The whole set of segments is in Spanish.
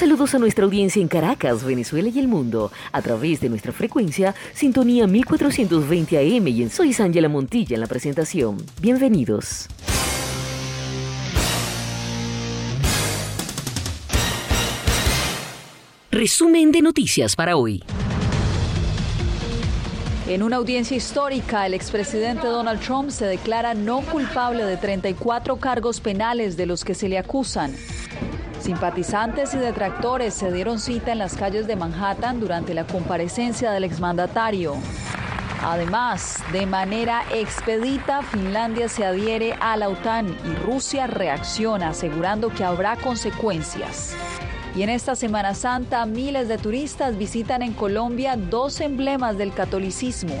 Saludos a nuestra audiencia en Caracas, Venezuela y el mundo, a través de nuestra frecuencia Sintonía 1420 AM y en Soy Ángela Montilla en la presentación. Bienvenidos. Resumen de noticias para hoy. En una audiencia histórica, el expresidente Donald Trump se declara no culpable de 34 cargos penales de los que se le acusan. Simpatizantes y detractores se dieron cita en las calles de Manhattan durante la comparecencia del exmandatario. Además, de manera expedita, Finlandia se adhiere a la OTAN y Rusia reacciona asegurando que habrá consecuencias. Y en esta Semana Santa, miles de turistas visitan en Colombia dos emblemas del catolicismo.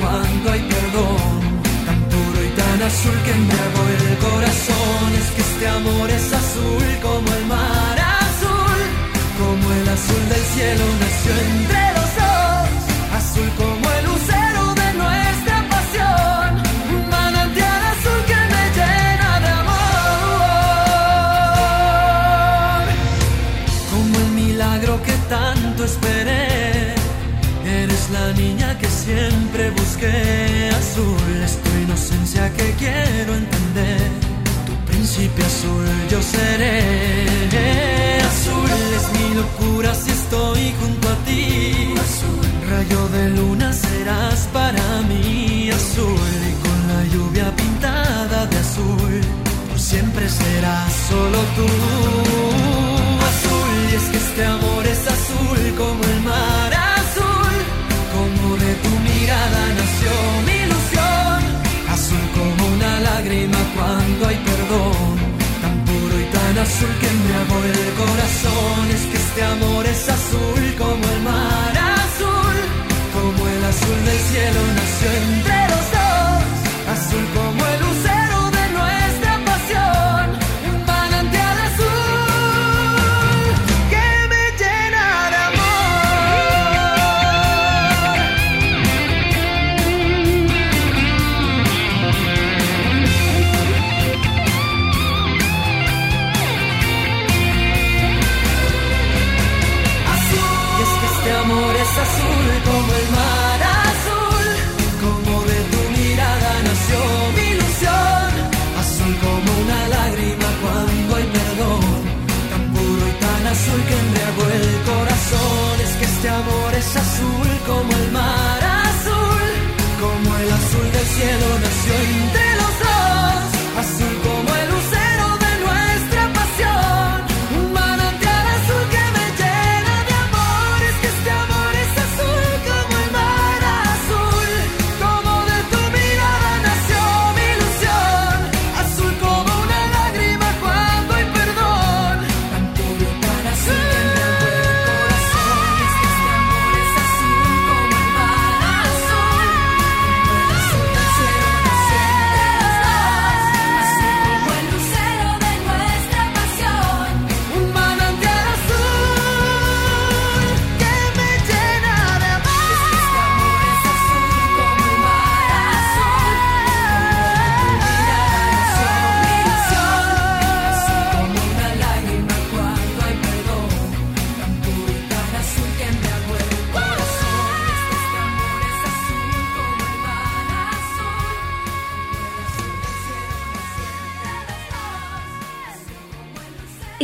cuando hay perdón, tan puro y tan azul que embriagó el corazón. Es que este amor es azul como el mar azul, como el azul del cielo nació entre los siempre busqué azul es tu inocencia que quiero entender. Tu principio azul yo seré azul. Es mi locura si estoy junto a ti. Azul rayo de luna serás para mí azul y con la lluvia pintada de azul por siempre serás solo tú. azul que me abre el corazón. Es que este amor es azul como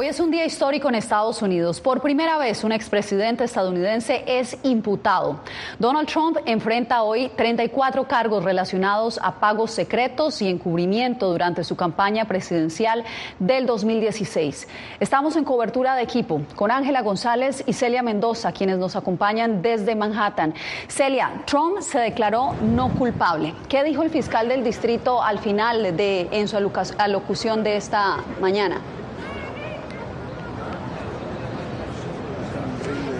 Hoy es un día histórico en Estados Unidos. Por primera vez, un expresidente estadounidense es imputado. Donald Trump enfrenta hoy 34 cargos relacionados a pagos secretos y encubrimiento durante su campaña presidencial del 2016. Estamos en cobertura de equipo con Ángela González y Celia Mendoza, quienes nos acompañan desde Manhattan. Celia, Trump se declaró no culpable. ¿Qué dijo el fiscal del distrito al final de en su alocución de esta mañana?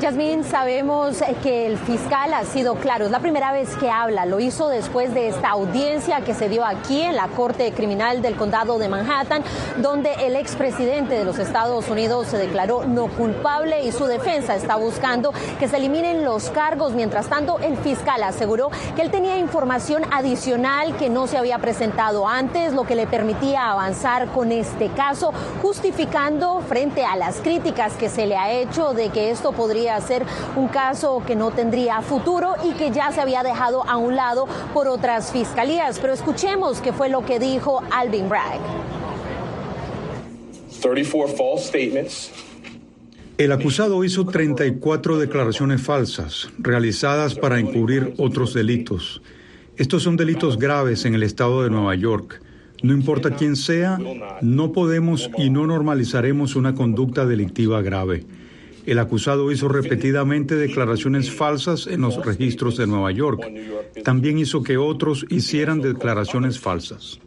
Yasmín, sabemos que el fiscal ha sido claro, es la primera vez que habla, lo hizo después de esta audiencia que se dio aquí en la Corte Criminal del Condado de Manhattan, donde el expresidente de los Estados Unidos se declaró no culpable y su defensa está buscando que se eliminen los cargos. Mientras tanto, el fiscal aseguró que él tenía información adicional que no se había presentado antes, lo que le permitía avanzar con este caso, justificando frente a las críticas que se le ha hecho de que esto podría ser un caso que no tendría futuro y que ya se había dejado a un lado por otras fiscalías. Pero escuchemos qué fue lo que dijo Alvin Bragg. 34 false statements. El acusado hizo 34 declaraciones falsas, realizadas para encubrir otros delitos. Estos son delitos graves en el estado de Nueva York. No importa quién sea, no podemos y no normalizaremos una conducta delictiva grave. El acusado hizo repetidamente declaraciones falsas en los registros de Nueva York. También hizo que otros hicieran declaraciones falsas.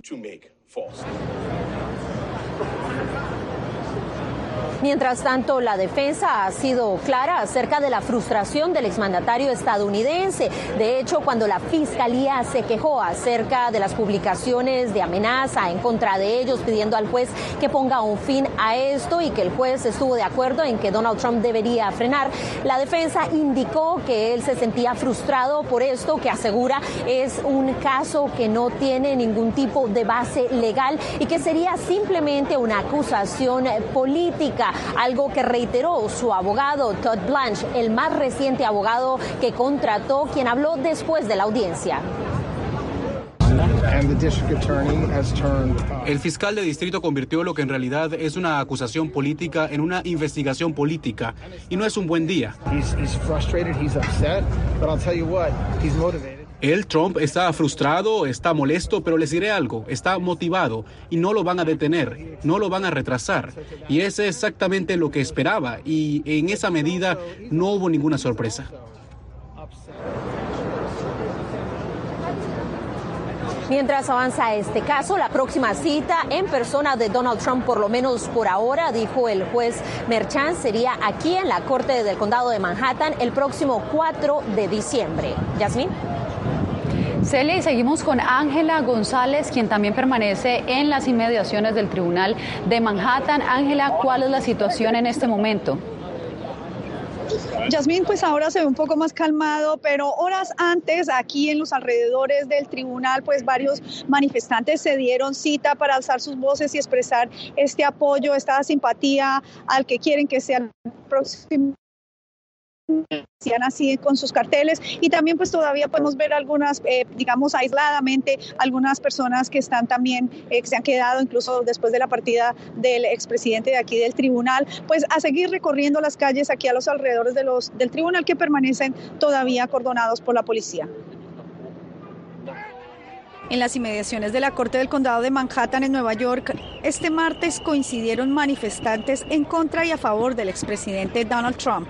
Mientras tanto, la defensa ha sido clara acerca de la frustración del exmandatario estadounidense. De hecho, cuando la fiscalía se quejó acerca de las publicaciones de amenaza en contra de ellos, pidiendo al juez que ponga un fin a esto y que el juez estuvo de acuerdo en que Donald Trump debería frenar, la defensa indicó que él se sentía frustrado por esto, que asegura es un caso que no tiene ningún tipo de base legal y que sería simplemente una acusación política algo que reiteró su abogado Todd Blanche, el más reciente abogado que contrató, quien habló después de la audiencia. El fiscal de distrito convirtió lo que en realidad es una acusación política en una investigación política y no es un buen día. El Trump, está frustrado, está molesto, pero les diré algo, está motivado y no lo van a detener, no lo van a retrasar. Y es exactamente lo que esperaba y en esa medida no hubo ninguna sorpresa. Mientras avanza este caso, la próxima cita en persona de Donald Trump, por lo menos por ahora, dijo el juez Merchant, sería aquí en la Corte del Condado de Manhattan el próximo 4 de diciembre. Yasmín. Celia, y seguimos con Ángela González, quien también permanece en las inmediaciones del Tribunal de Manhattan. Ángela, ¿cuál es la situación en este momento? Yasmín, pues ahora se ve un poco más calmado, pero horas antes, aquí en los alrededores del tribunal, pues varios manifestantes se dieron cita para alzar sus voces y expresar este apoyo, esta simpatía al que quieren que sea el próximo hacían así con sus carteles y también pues todavía podemos ver algunas, eh, digamos aisladamente, algunas personas que están también, eh, se han quedado incluso después de la partida del expresidente de aquí del tribunal, pues a seguir recorriendo las calles aquí a los alrededores de los, del tribunal que permanecen todavía acordonados por la policía. En las inmediaciones de la Corte del Condado de Manhattan en Nueva York, este martes coincidieron manifestantes en contra y a favor del expresidente Donald Trump.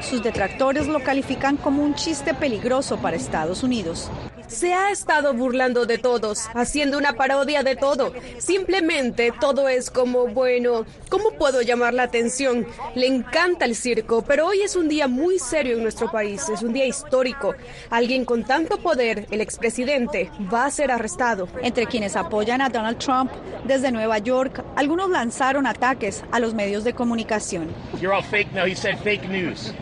Sus detractores lo califican como un chiste peligroso para Estados Unidos. Se ha estado burlando de todos, haciendo una parodia de todo. Simplemente todo es como, bueno, ¿cómo puedo llamar la atención? Le encanta el circo, pero hoy es un día muy serio en nuestro país, es un día histórico. Alguien con tanto poder, el expresidente, va a ser arrestado. Entre quienes apoyan a Donald Trump desde Nueva York, algunos lanzaron ataques a los medios de comunicación. You're all fake. No, he said fake news.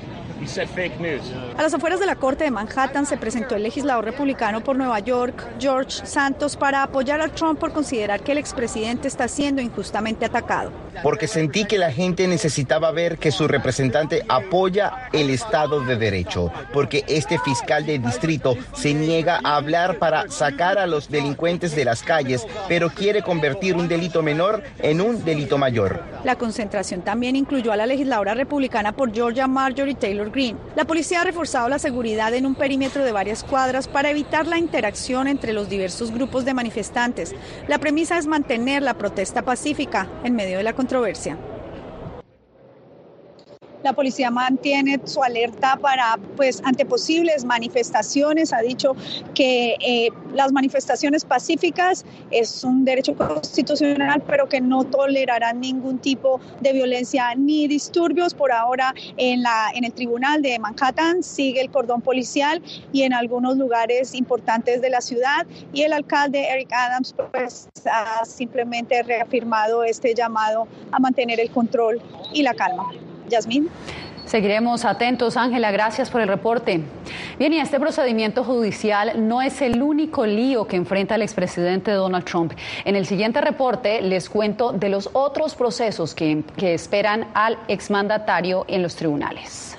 A las afueras de la Corte de Manhattan se presentó el legislador republicano por Nueva York, George Santos, para apoyar a Trump por considerar que el expresidente está siendo injustamente atacado. Porque sentí que la gente necesitaba ver que su representante apoya el Estado de Derecho, porque este fiscal de distrito se niega a hablar para sacar a los delincuentes de las calles, pero quiere convertir un delito menor en un delito mayor. La concentración también incluyó a la legisladora republicana por Georgia Marjorie Taylor Greene. La policía ha reforzado la seguridad en un perímetro de varias cuadras para evitar la interacción entre los diversos grupos de manifestantes. La premisa es mantener la protesta pacífica en medio de la controversia. La policía mantiene su alerta para, pues, ante posibles manifestaciones. Ha dicho que eh, las manifestaciones pacíficas es un derecho constitucional, pero que no tolerarán ningún tipo de violencia ni disturbios. Por ahora, en, la, en el tribunal de Manhattan sigue el cordón policial y en algunos lugares importantes de la ciudad. Y el alcalde Eric Adams, pues, ha simplemente reafirmado este llamado a mantener el control y la calma. Yasmín. Seguiremos atentos, Ángela, gracias por el reporte. Bien, y este procedimiento judicial no es el único lío que enfrenta el expresidente Donald Trump. En el siguiente reporte les cuento de los otros procesos que, que esperan al exmandatario en los tribunales.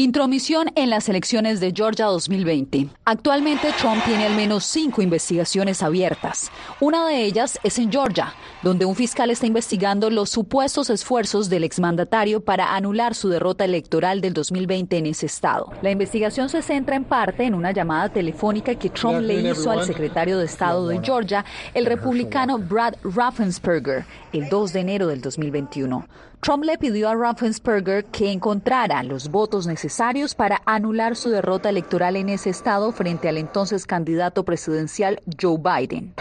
Intromisión en las elecciones de Georgia 2020. Actualmente Trump tiene al menos cinco investigaciones abiertas. Una de ellas es en Georgia, donde un fiscal está investigando los supuestos esfuerzos del exmandatario para anular su derrota electoral del 2020 en ese estado. La investigación se centra en parte en una llamada telefónica que Trump le hizo al secretario de Estado de Georgia, el republicano Brad Raffensperger, el 2 de enero del 2021. Trump le pidió a Raffensperger que encontrara los votos necesarios para anular su derrota electoral en ese estado frente al entonces candidato presidencial Joe Biden.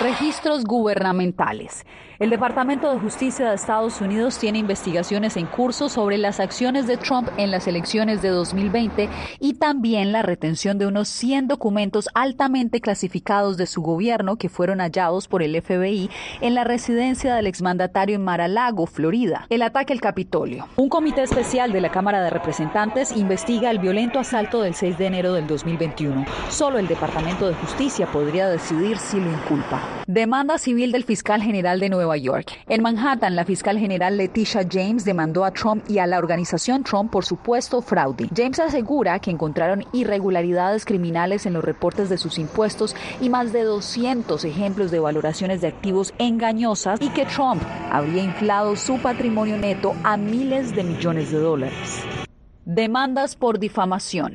Registros gubernamentales. El Departamento de Justicia de Estados Unidos tiene investigaciones en curso sobre las acciones de Trump en las elecciones de 2020 y también la retención de unos 100 documentos altamente clasificados de su gobierno que fueron hallados por el FBI en la residencia del exmandatario en Mar-a-Lago, Florida. El ataque al Capitolio. Un comité especial de la Cámara de Representantes investiga el violento asalto del 6 de enero del 2021. Solo el Departamento de Justicia podría decidir si lo inculpa. Demanda civil del fiscal general de Nueva York. En Manhattan, la fiscal general Leticia James demandó a Trump y a la organización Trump por supuesto fraude. James asegura que encontraron irregularidades criminales en los reportes de sus impuestos y más de 200 ejemplos de valoraciones de activos engañosas y que Trump habría inflado su patrimonio neto a miles de millones de dólares. Demandas por difamación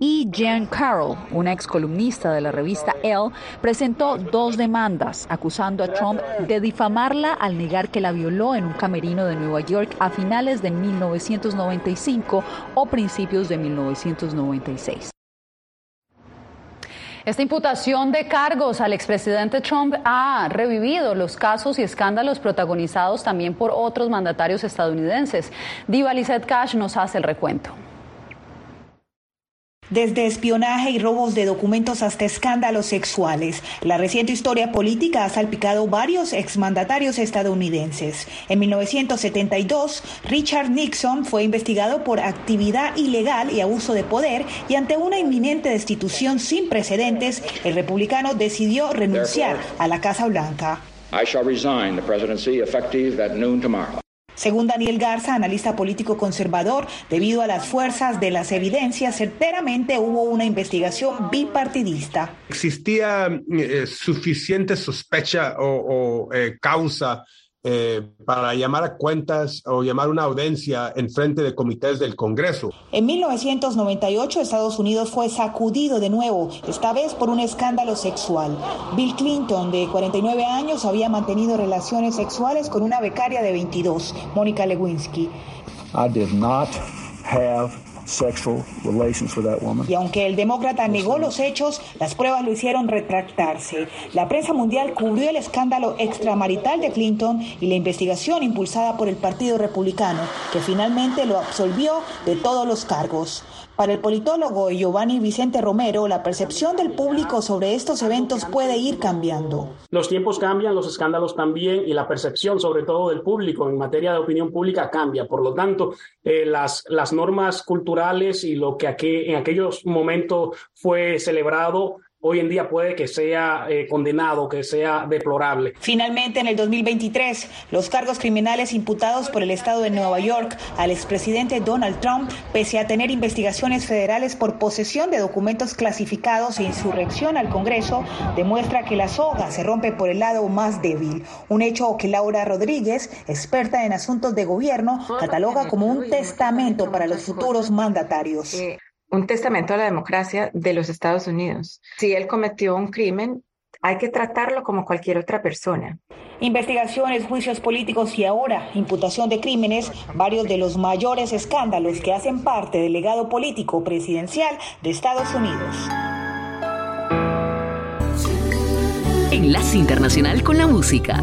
y Jan Carroll, una ex columnista de la revista Elle, presentó dos demandas acusando a Trump de difamarla al negar que la violó en un camerino de Nueva York a finales de 1995 o principios de 1996. Esta imputación de cargos al expresidente Trump ha revivido los casos y escándalos protagonizados también por otros mandatarios estadounidenses. Diva Lizette Cash nos hace el recuento. Desde espionaje y robos de documentos hasta escándalos sexuales, la reciente historia política ha salpicado varios exmandatarios estadounidenses. En 1972, Richard Nixon fue investigado por actividad ilegal y abuso de poder y ante una inminente destitución sin precedentes, el republicano decidió renunciar a la Casa Blanca. I shall resign the presidency effective at noon tomorrow. Según Daniel Garza, analista político conservador, debido a las fuerzas de las evidencias, certeramente hubo una investigación bipartidista. Existía eh, suficiente sospecha o, eh, causa eh, para llamar a cuentas o llamar una audiencia en frente de comités del Congreso. En 1998 Estados Unidos fue sacudido de nuevo, esta vez por un escándalo sexual. Bill Clinton, de 49 años, había mantenido relaciones sexuales con una becaria de 22, Mónica Lewinsky. I did not have sexual relations with that woman. Y aunque el demócrata negó los hechos, las pruebas lo hicieron retractarse. La prensa mundial cubrió el escándalo extramarital de Clinton y la investigación impulsada por el Partido Republicano, que finalmente lo absolvió de todos los cargos. Para el politólogo Giovanni Vicente Romero, la percepción del público sobre estos eventos puede ir cambiando. Los tiempos cambian, los escándalos también y la percepción sobre todo del público en materia de opinión pública cambia. Por lo tanto, eh, las, las normas culturales y lo que aquí, en aquellos momentos fue celebrado hoy en día puede que sea eh, condenado, que sea deplorable. Finalmente, en el 2023, los cargos criminales imputados por el Estado de Nueva York al expresidente Donald Trump, pese a tener investigaciones federales por posesión de documentos clasificados e insurrección al Congreso, demuestra que la soga se rompe por el lado más débil, un hecho que Laura Rodríguez, experta en asuntos de gobierno, cataloga como un testamento para los futuros mandatarios un testamento a la democracia de los Estados Unidos. Si él cometió un crimen, hay que tratarlo como cualquier otra persona. Investigaciones, juicios políticos y ahora imputación de crímenes, varios de los mayores escándalos que hacen parte del legado político presidencial de Estados Unidos. Enlace Internacional con la Música.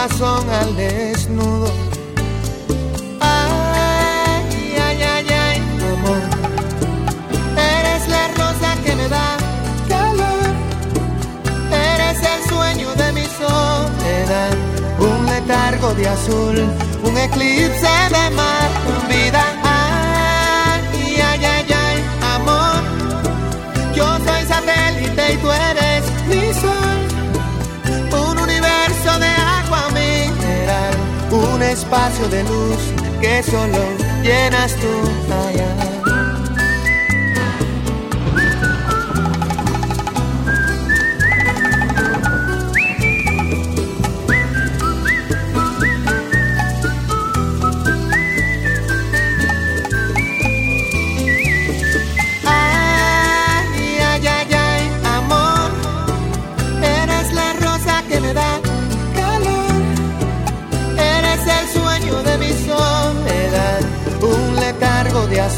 corazón al desnudo largo de azul, un eclipse de mar, vida. Ay, ay, ay, ay, amor. Yo soy satélite y tú eres espacio de luz que solo llenas tú.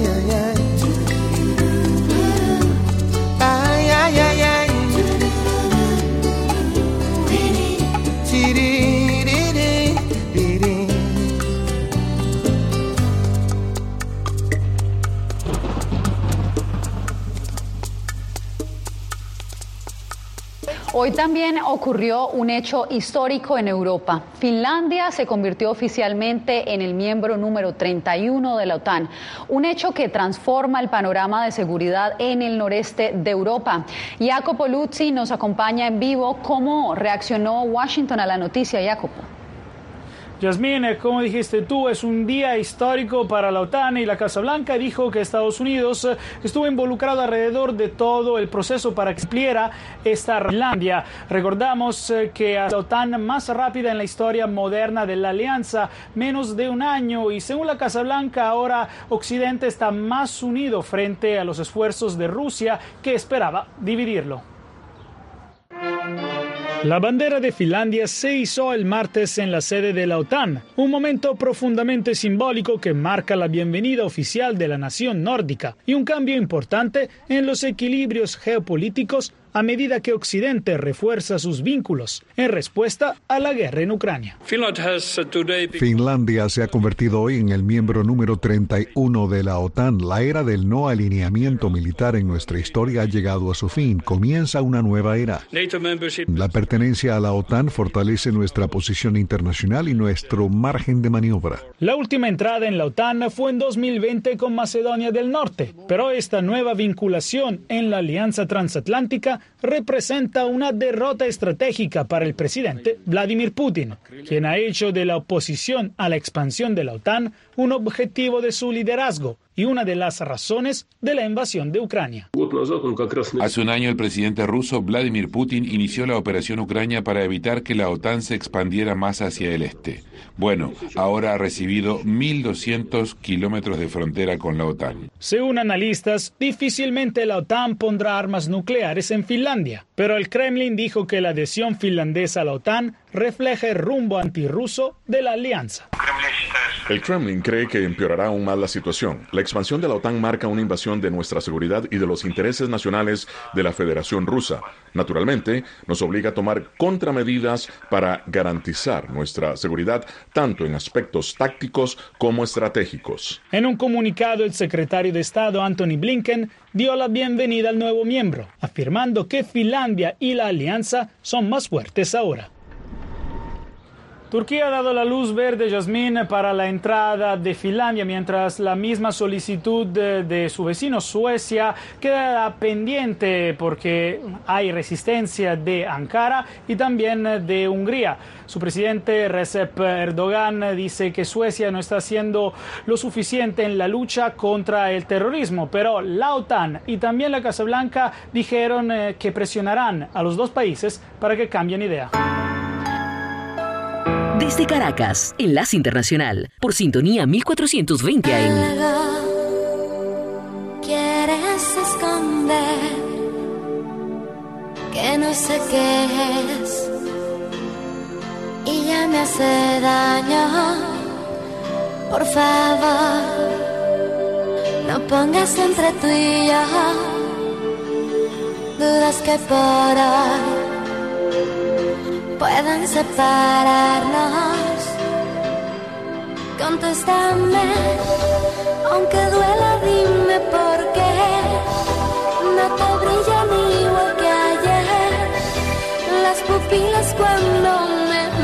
yeah, yeah. Hoy también ocurrió un hecho histórico en Europa. Finlandia se convirtió oficialmente en el miembro número 31 de la OTAN, un hecho que transforma el panorama de seguridad en el noreste de Europa. Jacopo Luzzi nos acompaña en vivo. ¿Cómo reaccionó Washington a la noticia, Jacopo? Yasmín, como dijiste tú, es un día histórico para la OTAN y la Casa Blanca dijo que Estados Unidos eh, estuvo involucrado alrededor de todo el proceso para que cumpliera esta Finlandia. Recordamos eh, que la OTAN más rápida en la historia moderna de la alianza, menos de un año, y según la Casa Blanca, ahora Occidente está más unido frente a los esfuerzos de Rusia que esperaba dividirlo. La bandera de Finlandia se hizo el martes en la sede de la OTAN, un momento profundamente simbólico que marca la bienvenida oficial de la nación nórdica y un cambio importante en los equilibrios geopolíticos a medida que Occidente refuerza sus vínculos en respuesta a la guerra en Ucrania. Finlandia se ha convertido hoy en el miembro número 31 de la OTAN. La era del no alineamiento militar en nuestra historia ha llegado a su fin. Comienza una nueva era. La pertenencia a la OTAN fortalece nuestra posición internacional y nuestro margen de maniobra. La última entrada en la OTAN fue en 2020 con Macedonia del Norte, pero esta nueva vinculación en la alianza transatlántica representa una derrota estratégica para el presidente Vladimir Putin, quien ha hecho de la oposición a la expansión de la OTAN un objetivo de su liderazgo y una de las razones de la invasión de Ucrania. Hace un año el presidente ruso Vladimir Putin inició la operación Ucrania para evitar que la OTAN se expandiera más hacia el este. Bueno, ahora ha recibido 1.200 kilómetros de frontera con la OTAN. Según analistas, difícilmente la OTAN pondrá armas nucleares en Finlandia, pero el Kremlin dijo que la adhesión finlandesa a la OTAN refleja el rumbo antirruso de la alianza. El Kremlin cree que empeorará aún más la situación. La expansión de la OTAN marca una invasión de nuestra seguridad y de los intereses nacionales de la Federación Rusa. Naturalmente, nos obliga a tomar contramedidas para garantizar nuestra seguridad tanto en aspectos tácticos como estratégicos. En un comunicado, el secretario de Estado Anthony Blinken dio la bienvenida al nuevo miembro, afirmando que Finlandia y la alianza son más fuertes ahora. Turquía ha dado la luz verde, Yasmín, para la entrada de Finlandia, mientras la misma solicitud de, de, su vecino Suecia queda pendiente porque hay resistencia de Ankara y también de Hungría. Su presidente Recep Erdogan dice que Suecia no está haciendo lo suficiente en la lucha contra el terrorismo, pero la OTAN y también la Casa Blanca dijeron eh, que presionarán a los dos países para que cambien idea. Desde Caracas, Enlace Internacional, por sintonía 1420 AM. Quieres esconder que no sé qué es y ya me hace daño. Por favor, no pongas entre tú y yo dudas que por hoy puedan separarnos. Contéstame, aunque duela, dime por qué no te brillan igual que ayer las pupilas cuando me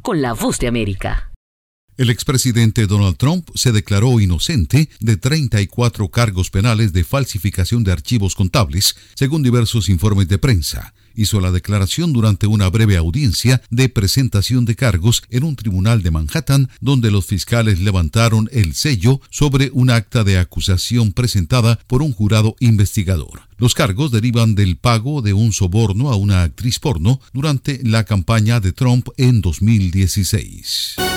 Con la Voz de América. El expresidente Donald Trump se declaró inocente de 34 cargos penales de falsificación de archivos contables, según diversos informes de prensa hizo la declaración durante una breve audiencia de presentación de cargos en un tribunal de Manhattan, donde los fiscales levantaron el sello sobre un acta de acusación presentada por un jurado investigador. Los cargos derivan del pago de un soborno a una actriz porno durante la campaña de Trump en 2016.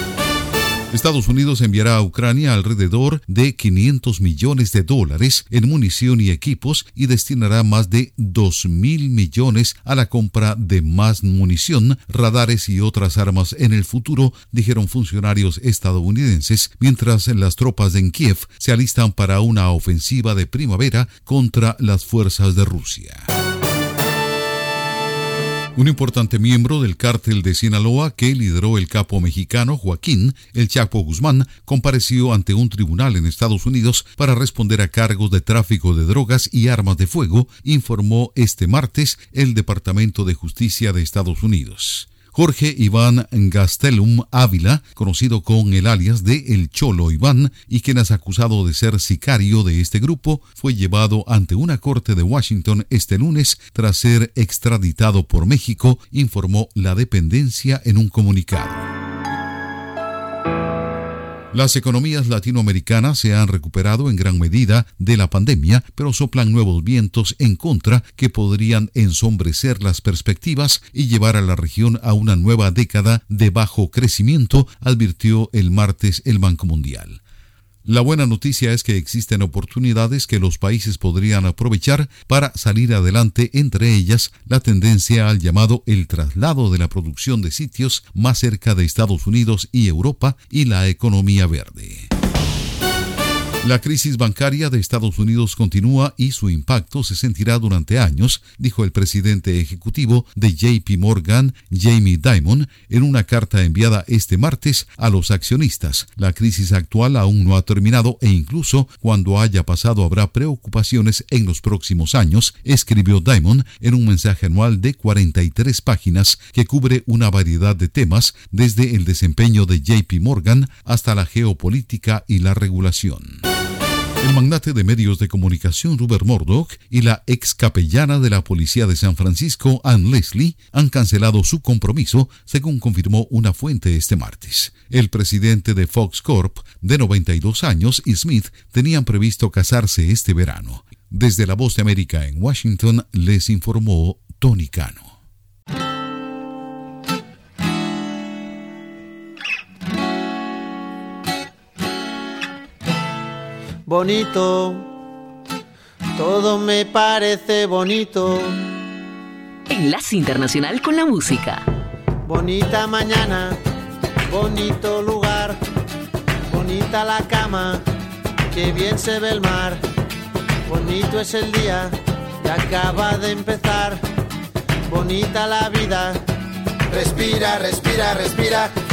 Estados Unidos enviará a Ucrania alrededor de 500 millones de dólares en munición y equipos y destinará más de 2 mil millones a la compra de más munición, radares y otras armas en el futuro, dijeron funcionarios estadounidenses, mientras las tropas en Kiev se alistan para una ofensiva de primavera contra las fuerzas de Rusia. Un importante miembro del cártel de Sinaloa que lideró el capo mexicano Joaquín El Chapo Guzmán compareció ante un tribunal en Estados Unidos para responder a cargos de tráfico de drogas y armas de fuego, informó este martes el Departamento de Justicia de Estados Unidos. Jorge Iván Gastelum Ávila, conocido con el alias de El Cholo Iván, y quien es acusado de ser sicario de este grupo, fue llevado ante una corte de Washington este lunes tras ser extraditado por México, informó la dependencia en un comunicado. Las economías latinoamericanas se han recuperado en gran medida de la pandemia, pero soplan nuevos vientos en contra que podrían ensombrecer las perspectivas y llevar a la región a una nueva década de bajo crecimiento, advirtió el martes el Banco Mundial. La buena noticia es que existen oportunidades que los países podrían aprovechar para salir adelante, entre ellas la tendencia al llamado el traslado de la producción de sitios más cerca de Estados Unidos y Europa y la economía verde. La crisis bancaria de Estados Unidos continúa y su impacto se sentirá durante años, dijo el presidente ejecutivo de JP Morgan, Jamie Dimon, en una carta enviada este martes a los accionistas. La crisis actual aún no ha terminado e incluso cuando haya pasado habrá preocupaciones en los próximos años, escribió Dimon en un mensaje anual de 43 páginas que cubre una variedad de temas desde el desempeño de JP Morgan hasta la geopolítica y la regulación. El magnate de medios de comunicación Rupert Murdoch y la ex capellana de la policía de San Francisco, Ann Leslie, han cancelado su compromiso, según confirmó una fuente este martes. El presidente de Fox Corp, de 92 años, y Smith tenían previsto casarse este verano. Desde la Voz de América en Washington les informó Tony Cano. Bonito, todo me parece bonito. Enlace Internacional con la Música. Bonita mañana, bonito lugar, bonita la cama, que bien se ve el mar. Bonito es el día que acaba de empezar, bonita la vida. Respira, respira, respira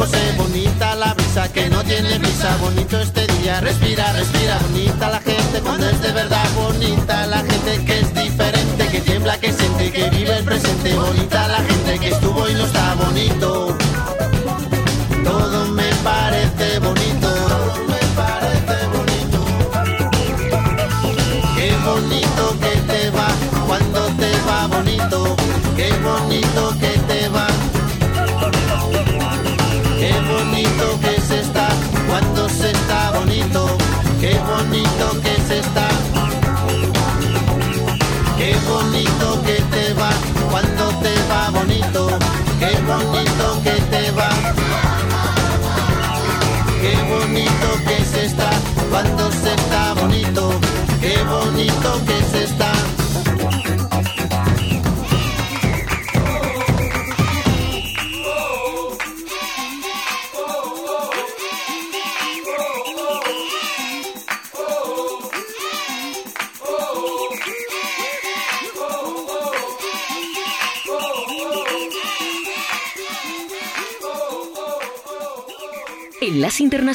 José, bonita la brisa que no tiene brisa, bonito este día, respira, respira, bonita la gente cuando es de verdad, bonita la gente que es diferente, que tiembla, que siente, que vive el presente, bonita la gente que estuvo y no está bonito. Todo me parece bonito. Todo me parece bonito. Qué bonito que te va cuando te va bonito. Qué bonito que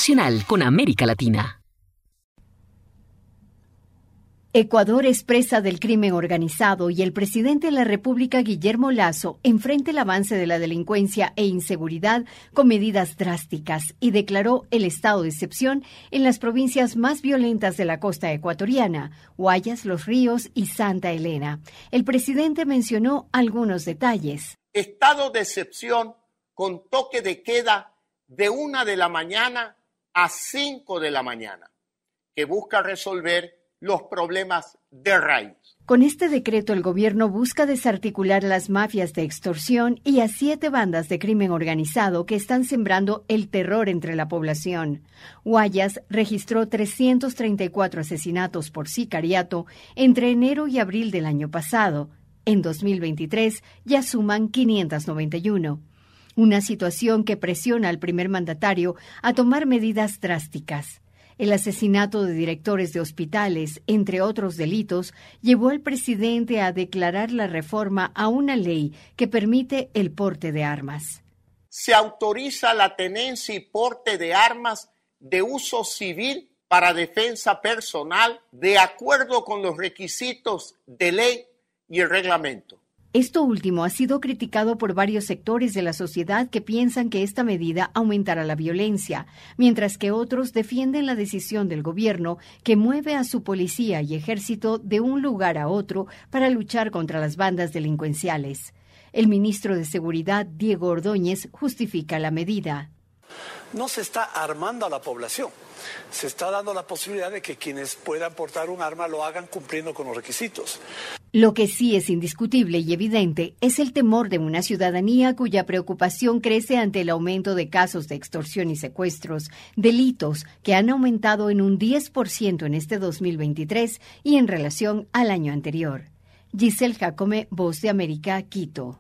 Internacional con América Latina. Ecuador es presa del crimen organizado y el presidente de la República, Guillermo Lazo, enfrenta el avance de la delincuencia e inseguridad con medidas drásticas y declaró el estado de excepción en las provincias más violentas de la costa ecuatoriana, Guayas, Los Ríos y Santa Elena. El presidente mencionó algunos detalles. Estado de excepción con toque de queda de una de la mañana a cinco de la mañana, que busca resolver los problemas de raíz. Con este decreto el gobierno busca desarticular las mafias de extorsión y a siete bandas de crimen organizado que están sembrando el terror entre la población. Guayas registró 334 asesinatos por sicariato entre enero y abril del año pasado. En 2023 ya suman 591 una situación que presiona al primer mandatario a tomar medidas drásticas. El asesinato de directores de hospitales, entre otros delitos, llevó al presidente a declarar la reforma a una ley que permite el porte de armas. Se autoriza la tenencia y porte de armas de uso civil para defensa personal de acuerdo con los requisitos de ley y el reglamento. Esto último ha sido criticado por varios sectores de la sociedad que piensan que esta medida aumentará la violencia, mientras que otros defienden la decisión del gobierno que mueve a su policía y ejército de un lugar a otro para luchar contra las bandas delincuenciales. El ministro de Seguridad, Diego Ordóñez, justifica la medida. No se está armando a la población se está dando la posibilidad de que quienes puedan portar un arma lo hagan cumpliendo con los requisitos. Lo que sí es indiscutible y evidente es el temor de una ciudadanía cuya preocupación crece ante el aumento de casos de extorsión y secuestros, delitos que han aumentado en un 10% en este 2023 y en relación al año anterior. Giselle Jacome, Voz de América, Quito.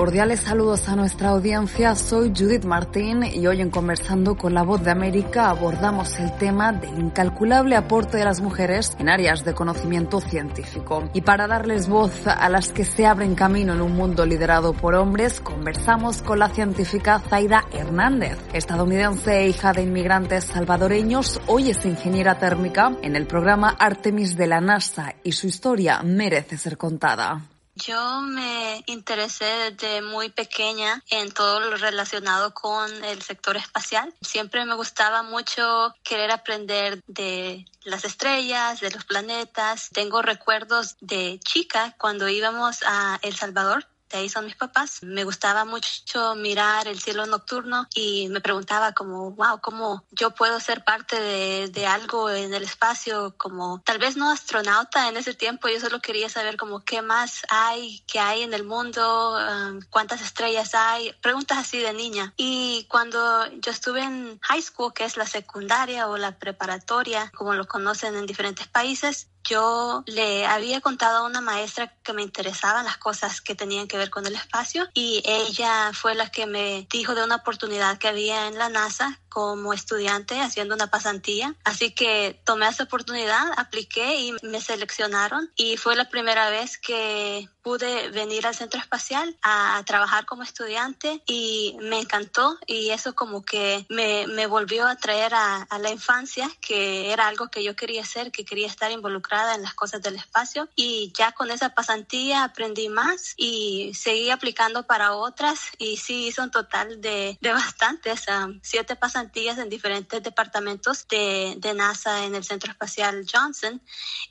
Cordiales saludos a nuestra audiencia, soy Judith Martín y hoy en Conversando con la Voz de América abordamos el tema del incalculable aporte de las mujeres en áreas de conocimiento científico. Y para darles voz a las que se abren camino en un mundo liderado por hombres, conversamos con la científica Zaida Hernández, estadounidense e hija de inmigrantes salvadoreños, hoy es ingeniera térmica en el programa Artemis de la NASA y su historia merece ser contada. Yo me interesé desde muy pequeña en todo lo relacionado con el sector espacial. Siempre me gustaba mucho querer aprender de las estrellas, de los planetas. Tengo recuerdos de chica cuando íbamos a El Salvador de ahí son mis papás. Me gustaba mucho mirar el cielo nocturno y me preguntaba como, wow, ¿cómo yo puedo ser parte de, de algo en el espacio? Como tal vez no astronauta en ese tiempo, yo solo quería saber como qué más hay, qué hay en el mundo, um, cuántas estrellas hay, preguntas así de niña. Y cuando yo estuve en high school, que es la secundaria o la preparatoria, como lo conocen en diferentes países, yo le había contado a una maestra que me interesaban las cosas que tenían que ver con el espacio y ella fue la que me dijo de una oportunidad que había en la NASA como estudiante haciendo una pasantía. Así que tomé esa oportunidad, apliqué y me seleccionaron. Y fue la primera vez que pude venir al centro espacial a, trabajar como estudiante y me encantó. Y eso como que me, me volvió a traer a, a, la infancia que era algo que yo quería hacer, que quería estar involucrada en las cosas del espacio. Y ya con esa pasantía aprendí más y seguí aplicando para otras. Y sí hice un total de, de bastantes, um, siete pasantías en diferentes departamentos de, de NASA en el centro espacial Johnson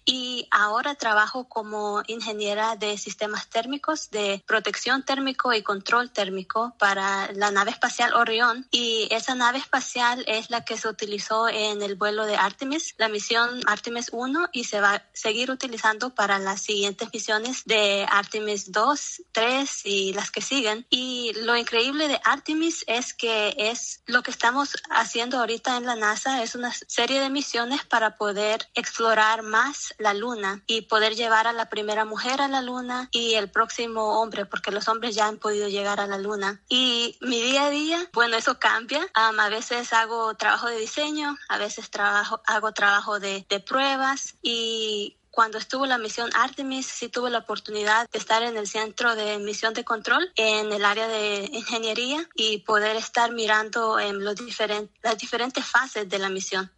y ahora trabajo como ingeniera de sistemas térmicos de protección térmico y control térmico para la nave espacial Orión y esa nave espacial es la que se utilizó en el vuelo de Artemis, la misión Artemis 1 y se va a seguir utilizando para las siguientes misiones de Artemis 2, 3 y las que siguen. Y lo increíble de Artemis es que es lo que estamos haciendo ahorita en la NASA, es una serie de misiones para poder explorar más la Luna y poder llevar a la primera mujer a la Luna y el próximo hombre, porque los hombres ya han podido llegar a la luna. Y mi día a día, bueno, eso cambia. a veces hago trabajo de diseño, a veces trabajo, hago trabajo de pruebas y cuando estuvo la misión Artemis, sí tuve la oportunidad de estar en el centro de misión de control en el área de ingeniería y poder estar mirando en las diferentes fases de la misión.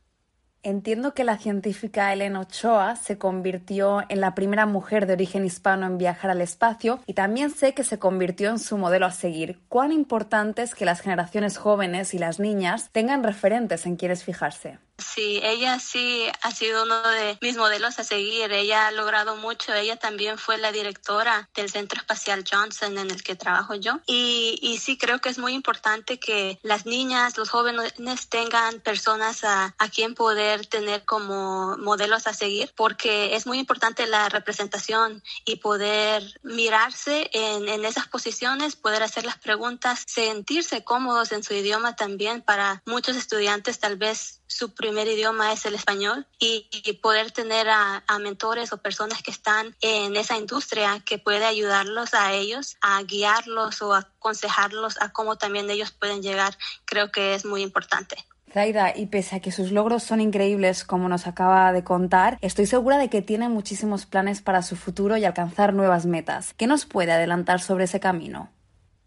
Entiendo que la científica Elena Ochoa se convirtió en la primera mujer de origen hispano en viajar al espacio y también sé que se convirtió en su modelo a seguir. ¿Cuán importante es que las generaciones jóvenes y las niñas tengan referentes en quienes fijarse? Sí, ella sí ha sido uno de mis modelos a seguir. Ella ha logrado mucho. Ella también fue la directora del Centro Espacial Johnson en el que trabajo yo. Y, y sí creo que es muy importante que las niñas, los jóvenes tengan personas a, quien poder tener como modelos a seguir, porque es muy importante la representación y poder mirarse en, en esas posiciones, poder hacer las preguntas, sentirse cómodos en su idioma también para muchos estudiantes tal vez su primer idioma es el español y, poder tener a, mentores o personas que están en esa industria que puede ayudarlos a ellos, a guiarlos o aconsejarlos a cómo también ellos pueden llegar, creo que es muy importante. Zaida, y pese a que sus logros son increíbles, como nos acaba de contar, estoy segura de que tiene muchísimos planes para su futuro y alcanzar nuevas metas. ¿Qué nos puede adelantar sobre ese camino?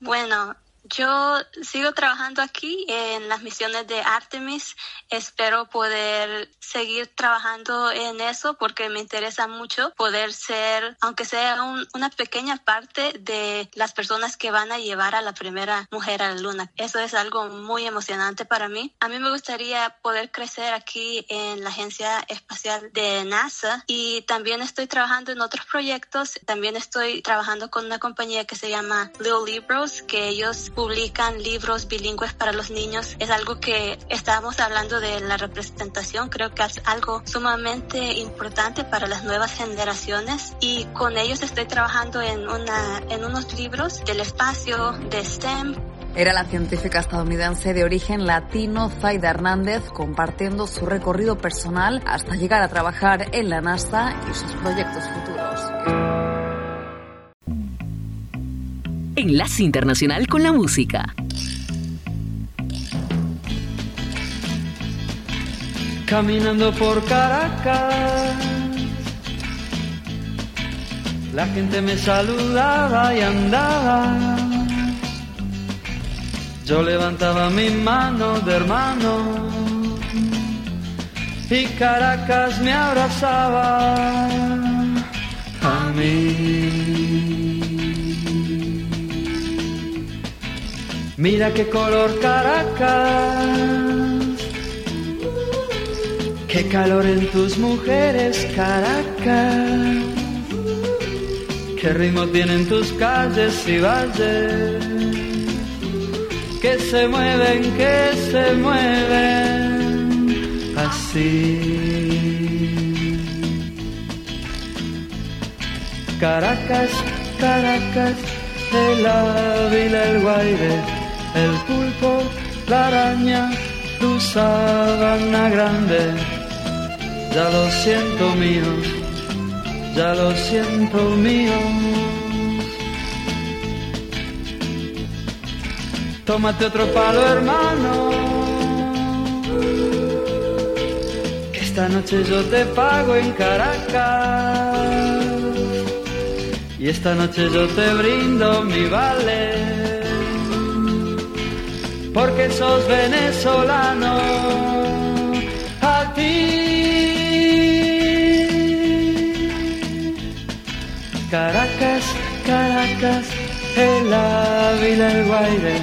Bueno, yo sigo trabajando aquí en las misiones de Artemis. Espero poder seguir trabajando en eso porque me interesa mucho poder ser, aunque sea una pequeña parte de las personas que van a llevar a la primera mujer a la luna. Eso es algo muy emocionante para mí. A mí me gustaría poder crecer aquí en la Agencia Espacial de NASA y también estoy trabajando en otros proyectos. También estoy trabajando con una compañía que se llama Little Libros, que ellos publican libros bilingües para los niños. Es algo que estábamos hablando de la representación, creo que es algo sumamente importante para las nuevas generaciones y con ellos estoy trabajando en, una, en unos libros del espacio, de STEM, era la científica estadounidense de origen latino Zaida Hernández compartiendo su recorrido personal hasta llegar a trabajar en la NASA y sus proyectos futuros. Enlace Internacional con la Música. Caminando por Caracas, la gente me saludaba y andaba. Yo levantaba mi mano de hermano y Caracas me abrazaba a mí. Mira qué color Caracas, qué calor en tus mujeres Caracas, ¿Qué ritmo tienen tus calles y valles? Que se mueven, que se mueven así. Caracas, Caracas, el ávila, el guaire, el pulpo, la araña, tu sábana grande. Ya lo siento míos, ya lo siento míos. Tómate otro palo, hermano. Que esta noche yo te pago en Caracas. Y esta noche yo te brindo mi vale. Porque sos venezolano. A ti. Caracas, Caracas, el Ávila, el Guaire,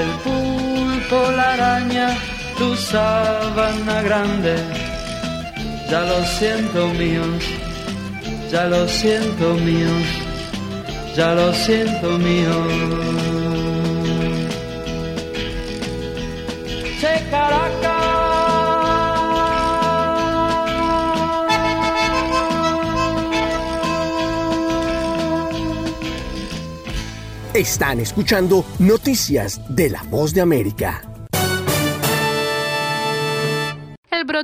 el pulpo, la araña, tu sábana grande. Ya lo siento míos, ya lo siento míos, ya lo siento míos. Están escuchando Noticias de la Voz de América.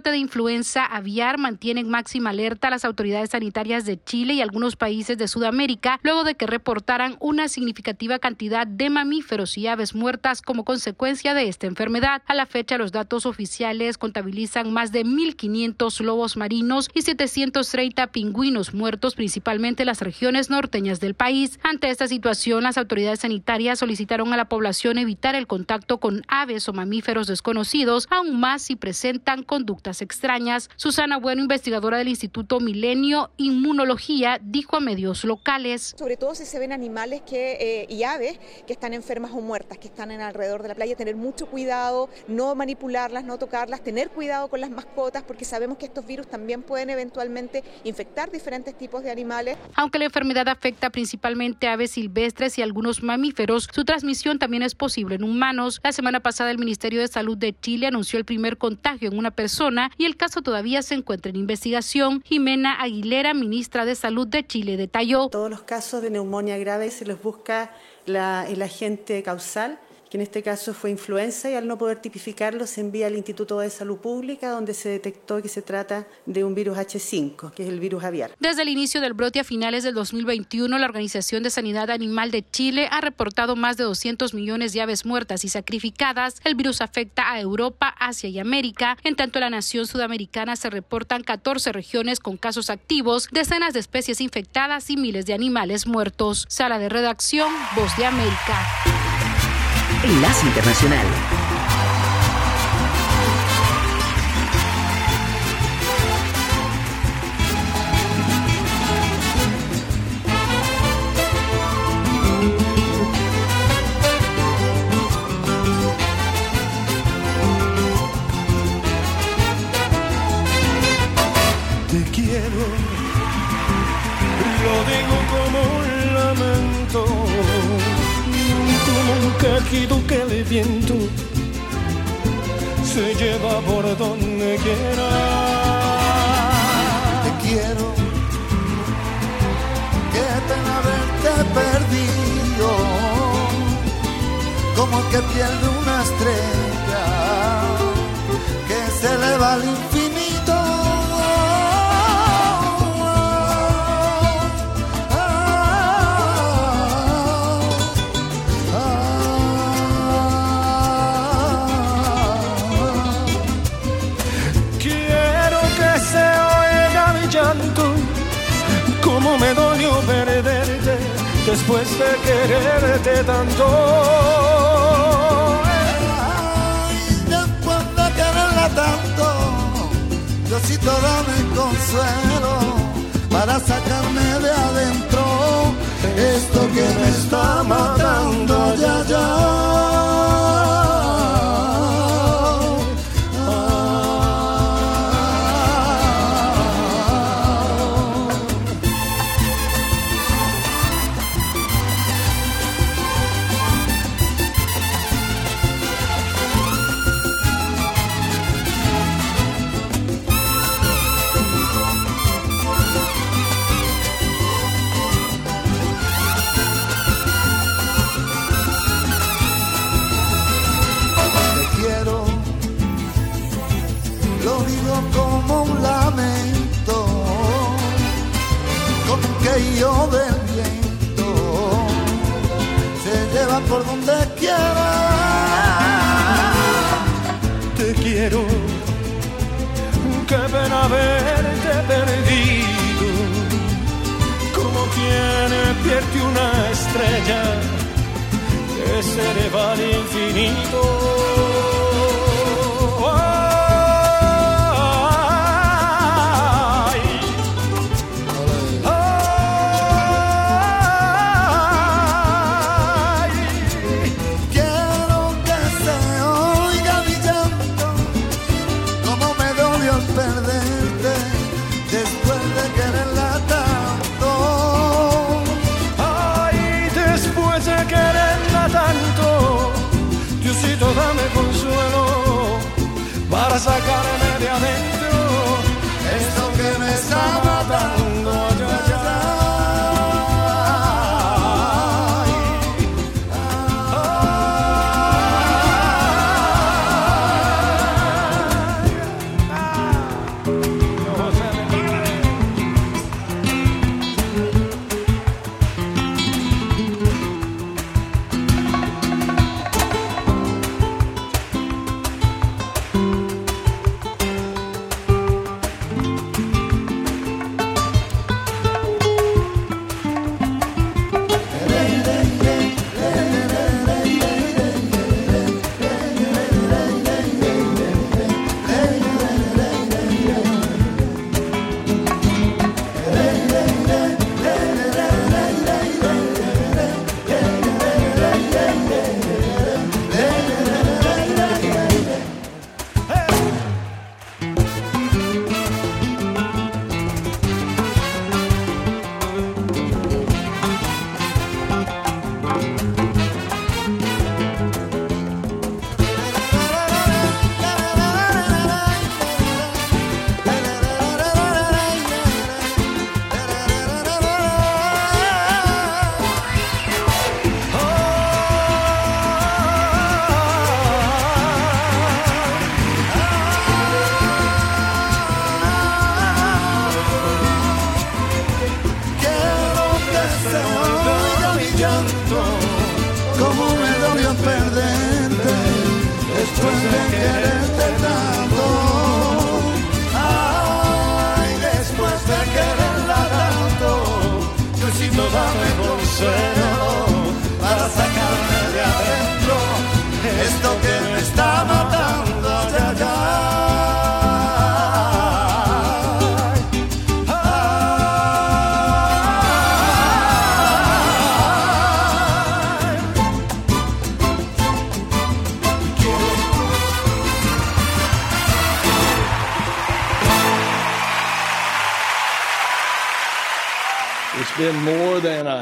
De influenza aviar mantiene en máxima alerta a las autoridades sanitarias de Chile y algunos países de Sudamérica luego de que reportaran una significativa cantidad de mamíferos y aves muertas como consecuencia de esta enfermedad. A la fecha, los datos oficiales contabilizan más de 1.500 lobos marinos y 730 pingüinos muertos, principalmente en las regiones norteñas del país. Ante esta situación, las autoridades sanitarias solicitaron a la población evitar el contacto con aves o mamíferos desconocidos, aún más si presentan conductas extrañas. Susana Bueno, investigadora del Instituto Milenio Inmunología, dijo a medios locales. Sobre todo si se ven animales que, eh, y aves que están enfermas o muertas, que están en alrededor de la playa, tener mucho cuidado, no manipularlas, no tocarlas, tener cuidado con las mascotas, porque sabemos que estos virus también pueden eventualmente infectar diferentes tipos de animales. Aunque la enfermedad afecta principalmente a aves silvestres y algunos mamíferos, su transmisión también es posible en humanos. La semana pasada el Ministerio de Salud de Chile anunció el primer contagio en una persona y el caso todavía se encuentra en investigación. Jimena Aguilera, ministra de Salud de Chile, detalló. Todos los casos de neumonía grave se les busca el agente causal que en este caso fue influenza y al no poder tipificarlo se envía al Instituto de Salud Pública donde se detectó que se trata de un virus H5, que es el virus aviar. Desde el inicio del brote a finales del 2021, la Organización de Sanidad Animal de Chile ha reportado más de 200 millones de aves muertas y sacrificadas. El virus afecta a Europa, Asia y América. En tanto, en la nación sudamericana se reportan 14 regiones con casos activos, decenas de especies infectadas y miles de animales muertos. Sala de redacción, Voz de América. Enlace Internacional. Quejido que el viento se lleva por donde quiera. Te quiero, qué pena verte perdido, como que pierde una estrella que se eleva al después de quererte tanto. Después de quererla tanto, Diosito dame consuelo para sacarme de adentro esto que me está matando ya ya. Donde quiera. Te quiero, qué pena verte perdido, como quien pierde una estrella que se eleva al infinito.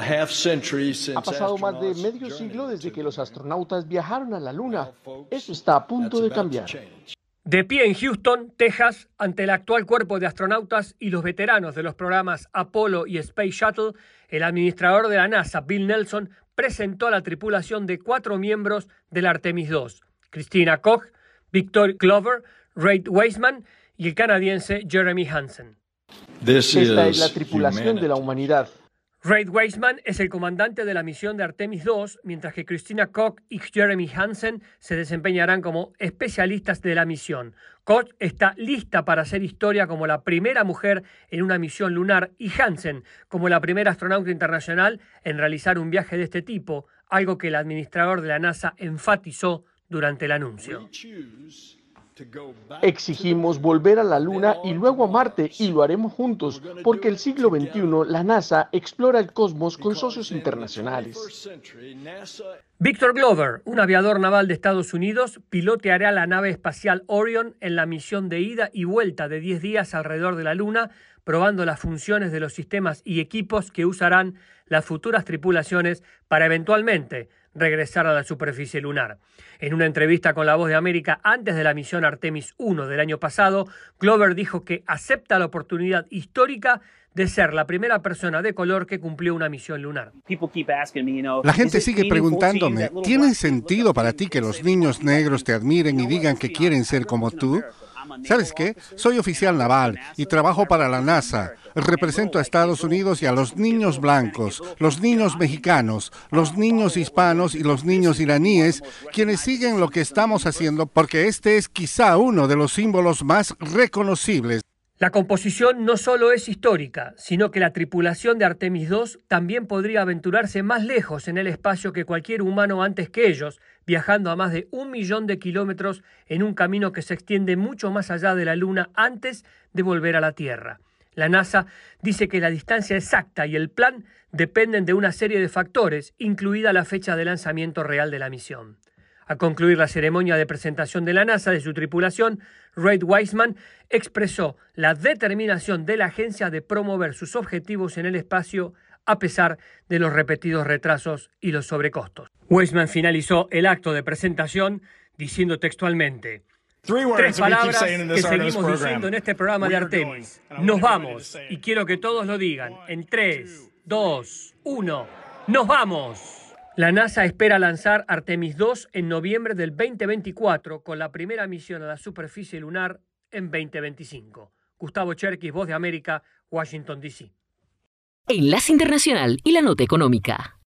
Ha pasado más de medio siglo desde que los astronautas viajaron a la Luna. Eso está a punto de cambiar. De pie en Houston, Texas, ante el actual cuerpo de astronautas y los veteranos de los programas Apollo y Space Shuttle, el administrador de la NASA, Bill Nelson, presentó a la tripulación de cuatro miembros del Artemis II, Christina Koch, Victor Glover, Ray Weisman y el canadiense Jeremy Hansen. Esta es la tripulación de la humanidad. Reid Weisman es el comandante de la misión de Artemis II, mientras que Christina Koch y Jeremy Hansen se desempeñarán como especialistas de la misión. Koch está lista para hacer historia como la primera mujer en una misión lunar y Hansen como la primera astronauta internacional en realizar un viaje de este tipo, algo que el administrador de la NASA enfatizó durante el anuncio. Exigimos volver a la Luna y luego a Marte y lo haremos juntos porque el siglo XXI la NASA explora el cosmos con socios internacionales. Victor Glover, un aviador naval de Estados Unidos, piloteará la nave espacial Orion en la misión de ida y vuelta de 10 días alrededor de la Luna, probando las funciones de los sistemas y equipos que usarán las futuras tripulaciones para eventualmente regresar a la superficie lunar. En una entrevista con La Voz de América antes de la misión Artemis 1 del año pasado, Glover dijo que acepta la oportunidad histórica de ser la primera persona de color que cumplió una misión lunar. La gente sigue preguntándome, ¿tiene sentido para ti que los niños negros te admiren y digan que quieren ser como tú? ¿Sabes qué? Soy oficial naval y trabajo para la NASA. Represento a Estados Unidos y a los niños blancos, los niños mexicanos, los niños hispanos y los niños iraníes, quienes siguen lo que estamos haciendo porque este es quizá uno de los símbolos más reconocibles. La composición no solo es histórica, sino que la tripulación de Artemis II también podría aventurarse más lejos en el espacio que cualquier humano antes que ellos, viajando a más de un millón de kilómetros en un camino que se extiende mucho más allá de la Luna antes de volver a la Tierra. La NASA dice que la distancia exacta y el plan dependen de una serie de factores, incluida la fecha de lanzamiento real de la misión. A concluir la ceremonia de presentación de la NASA de su tripulación, Reid Weissman expresó la determinación de la agencia de promover sus objetivos en el espacio a pesar de los repetidos retrasos y los sobrecostos. Weissman finalizó el acto de presentación diciendo textualmente, Tres palabras que seguimos diciendo en este programa de Artemis. Nos vamos. Y quiero que todos lo digan. En tres, dos, uno. ¡Nos vamos! La NASA espera lanzar Artemis 2 en noviembre del 2024 con la primera misión a la superficie lunar en 2025. Gustavo Cherkis, Voz de América, Washington, D.C. Enlace Internacional y la Nota Económica.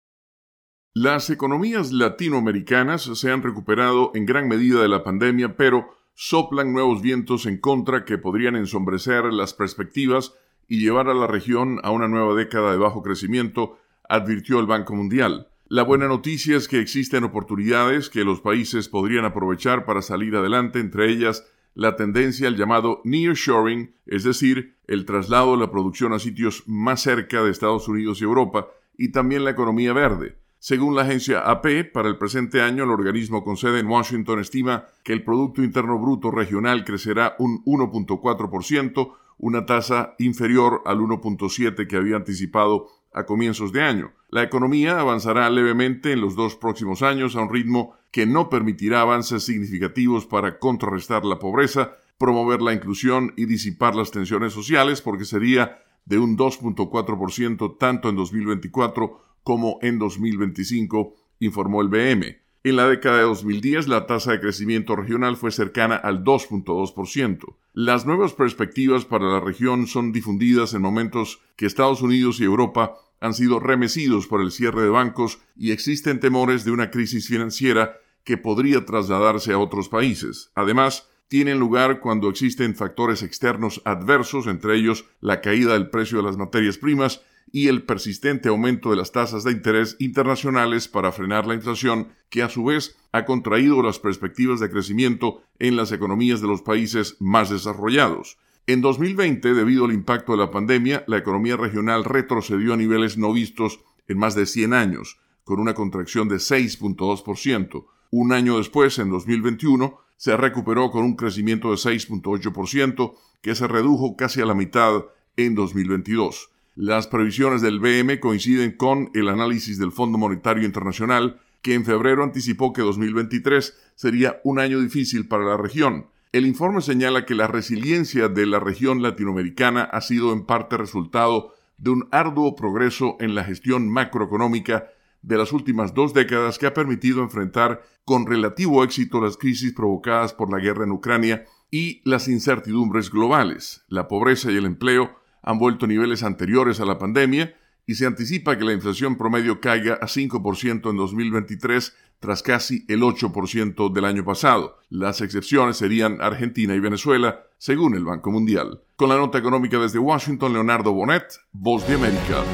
Las economías latinoamericanas se han recuperado en gran medida de la pandemia, pero soplan nuevos vientos en contra que podrían ensombrecer las perspectivas y llevar a la región a una nueva década de bajo crecimiento, advirtió el Banco Mundial. La buena noticia es que existen oportunidades que los países podrían aprovechar para salir adelante, entre ellas la tendencia al llamado nearshoring, es decir, el traslado de la producción a sitios más cerca de Estados Unidos y Europa, y también la economía verde. Según la agencia AP, para el presente año el organismo con sede en Washington estima que el Producto Interno Bruto regional crecerá un 1.4%, una tasa inferior al 1.7 que había anticipado a comienzos de año. La economía avanzará levemente en los dos próximos años a un ritmo que no permitirá avances significativos para contrarrestar la pobreza, promover la inclusión y disipar las tensiones sociales, porque sería de un 2.4% tanto en 2024 como en 2025, informó el BM. En la década de 2010 la tasa de crecimiento regional fue cercana al 2.2%. Las nuevas perspectivas para la región son difundidas en momentos que Estados Unidos y Europa han sido remecidos por el cierre de bancos y existen temores de una crisis financiera que podría trasladarse a otros países. Además, tienen lugar cuando existen factores externos adversos, entre ellos la caída del precio de las materias primas y el persistente aumento de las tasas de interés internacionales para frenar la inflación, que a su vez ha contraído las perspectivas de crecimiento en las economías de los países más desarrollados. En 2020, debido al impacto de la pandemia, la economía regional retrocedió a niveles no vistos en más de 100 años, con una contracción de 6.2%. Un año después, en 2021, se recuperó con un crecimiento de 6.8%, que se redujo casi a la mitad en 2022. Las previsiones del BM coinciden con el análisis del Fondo Monetario Internacional, que en febrero anticipó que 2023 sería un año difícil para la región. El informe señala que la resiliencia de la región latinoamericana ha sido en parte resultado de un arduo progreso en la gestión macroeconómica de las últimas dos décadas que ha permitido enfrentar con relativo éxito las crisis provocadas por la guerra en Ucrania y las incertidumbres globales. La pobreza y el empleo han vuelto niveles anteriores a la pandemia y se anticipa que la inflación promedio caiga a 5% en 2023 tras casi el 8% del año pasado. Las excepciones serían Argentina y Venezuela, según el Banco Mundial. Con la nota económica desde Washington, Leonardo Bonet, Voz de América.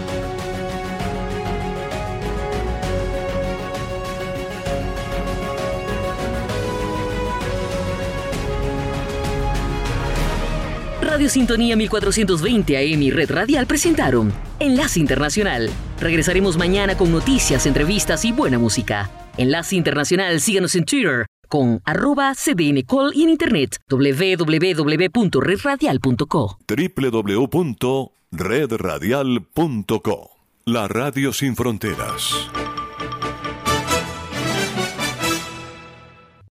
Radio Sintonía 1420 AM y Red Radial presentaron Enlace Internacional. Regresaremos mañana con noticias, entrevistas y buena música. Enlace Internacional, síganos en Twitter con arroba cdncall y en internet www.redradial.co www.redradial.co La Radio Sin Fronteras.